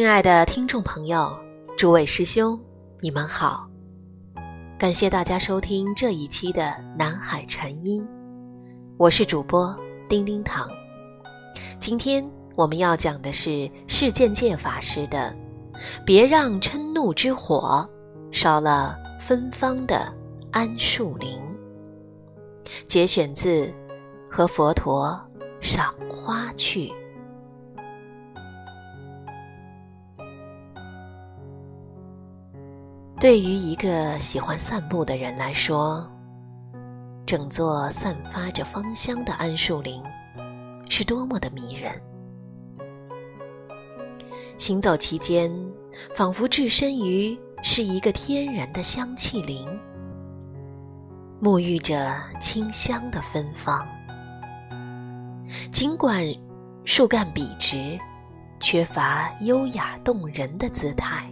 亲爱的听众朋友，诸位师兄，你们好！感谢大家收听这一期的南海禅音，我是主播丁丁堂。今天我们要讲的是释见界法师的“别让嗔怒之火烧了芬芳的桉树林”，节选自《和佛陀赏花去》。对于一个喜欢散步的人来说，整座散发着芳香的桉树林是多么的迷人。行走期间，仿佛置身于是一个天然的香气林，沐浴着清香的芬芳。尽管树干笔直，缺乏优雅动人的姿态。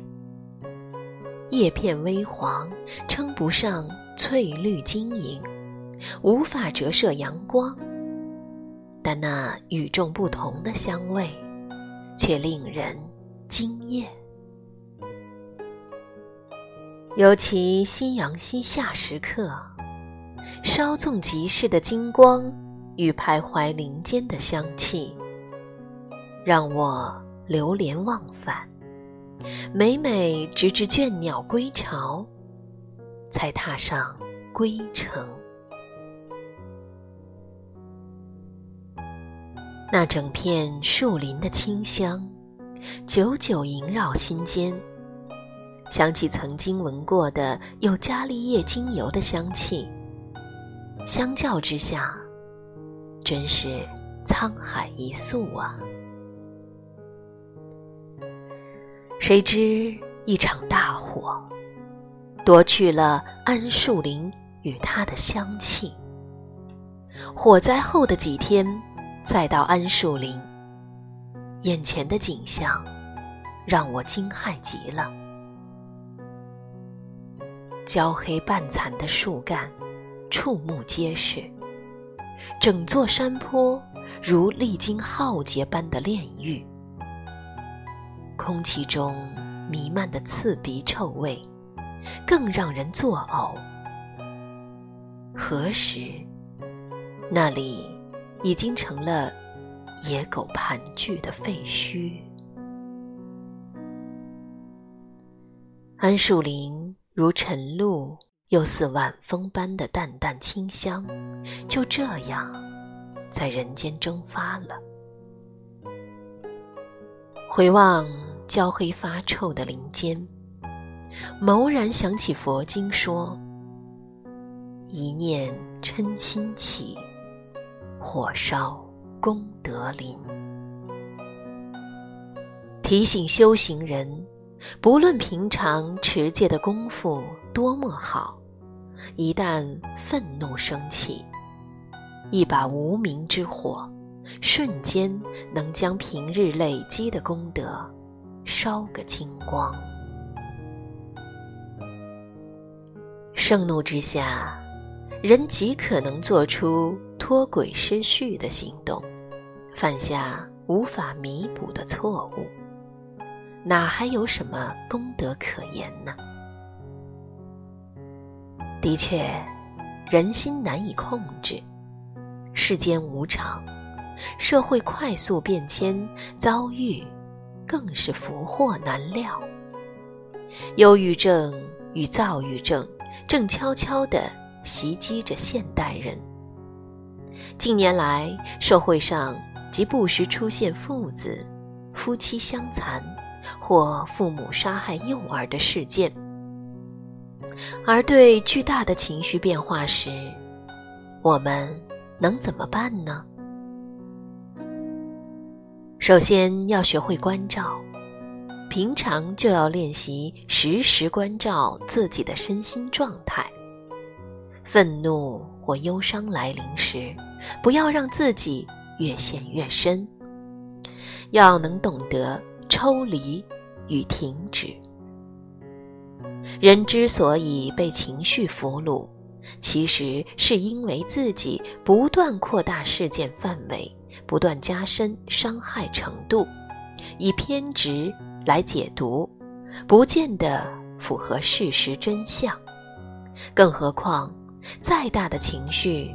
叶片微黄，称不上翠绿晶莹，无法折射阳光。但那与众不同的香味，却令人惊艳。尤其夕阳西下时刻，稍纵即逝的金光与徘徊林间的香气，让我流连忘返。每每直至倦鸟归巢，才踏上归程。那整片树林的清香，久久萦绕心间。想起曾经闻过的有加利叶精油的香气，相较之下，真是沧海一粟啊！谁知一场大火，夺去了桉树林与它的香气。火灾后的几天，再到桉树林，眼前的景象让我惊骇极了：焦黑半残的树干，触目皆是；整座山坡如历经浩劫般的炼狱。空气中弥漫的刺鼻臭味，更让人作呕。何时，那里已经成了野狗盘踞的废墟？桉树林如晨露，又似晚风般的淡淡清香，就这样在人间蒸发了。回望。焦黑发臭的林间，蓦然想起佛经说：“一念嗔心起，火烧功德林。”提醒修行人，不论平常持戒的功夫多么好，一旦愤怒升起，一把无名之火，瞬间能将平日累积的功德。烧个精光。盛怒之下，人极可能做出脱轨失序的行动，犯下无法弥补的错误，哪还有什么功德可言呢？的确，人心难以控制，世间无常，社会快速变迁，遭遇。更是福祸难料，忧郁症与躁郁症正悄悄地袭击着现代人。近年来，社会上即不时出现父子、夫妻相残或父母杀害幼儿的事件。而对巨大的情绪变化时，我们能怎么办呢？首先要学会关照，平常就要练习时时关照自己的身心状态。愤怒或忧伤来临时，不要让自己越陷越深，要能懂得抽离与停止。人之所以被情绪俘虏，其实是因为自己不断扩大事件范围。不断加深伤害程度，以偏执来解读，不见得符合事实真相。更何况，再大的情绪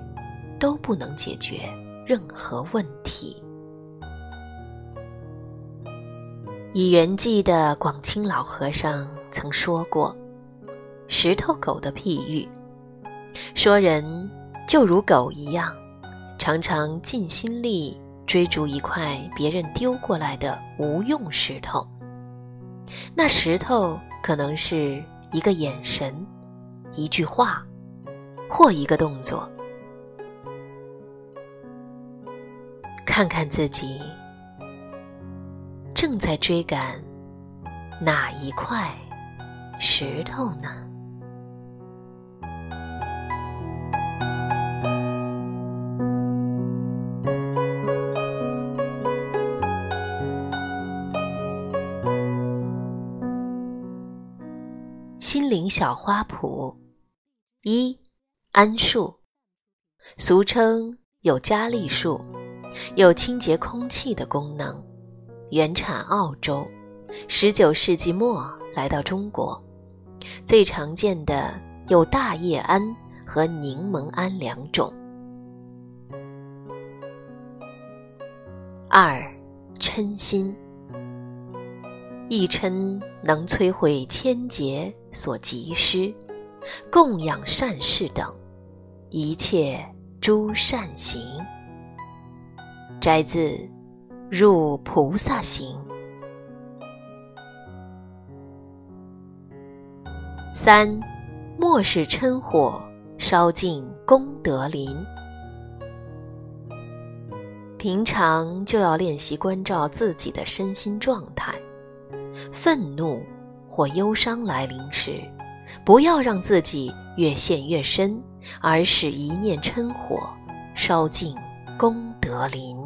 都不能解决任何问题。以圆寂的广清老和尚曾说过“石头狗”的譬喻，说人就如狗一样，常常尽心力追逐一块别人丢过来的无用石头。那石头可能是一个眼神。一句话，或一个动作，看看自己正在追赶哪一块石头呢？林小花圃。一桉树，俗称有加利树，有清洁空气的功能，原产澳洲，十九世纪末来到中国。最常见的有大叶桉和柠檬桉两种。二嗔心，一嗔能摧毁千劫所积失。供养善事等一切诸善行，摘自《入菩萨行》。三，莫使嗔火烧尽功德林。平常就要练习关照自己的身心状态，愤怒或忧伤来临时。不要让自己越陷越深，而使一念嗔火烧尽功德林。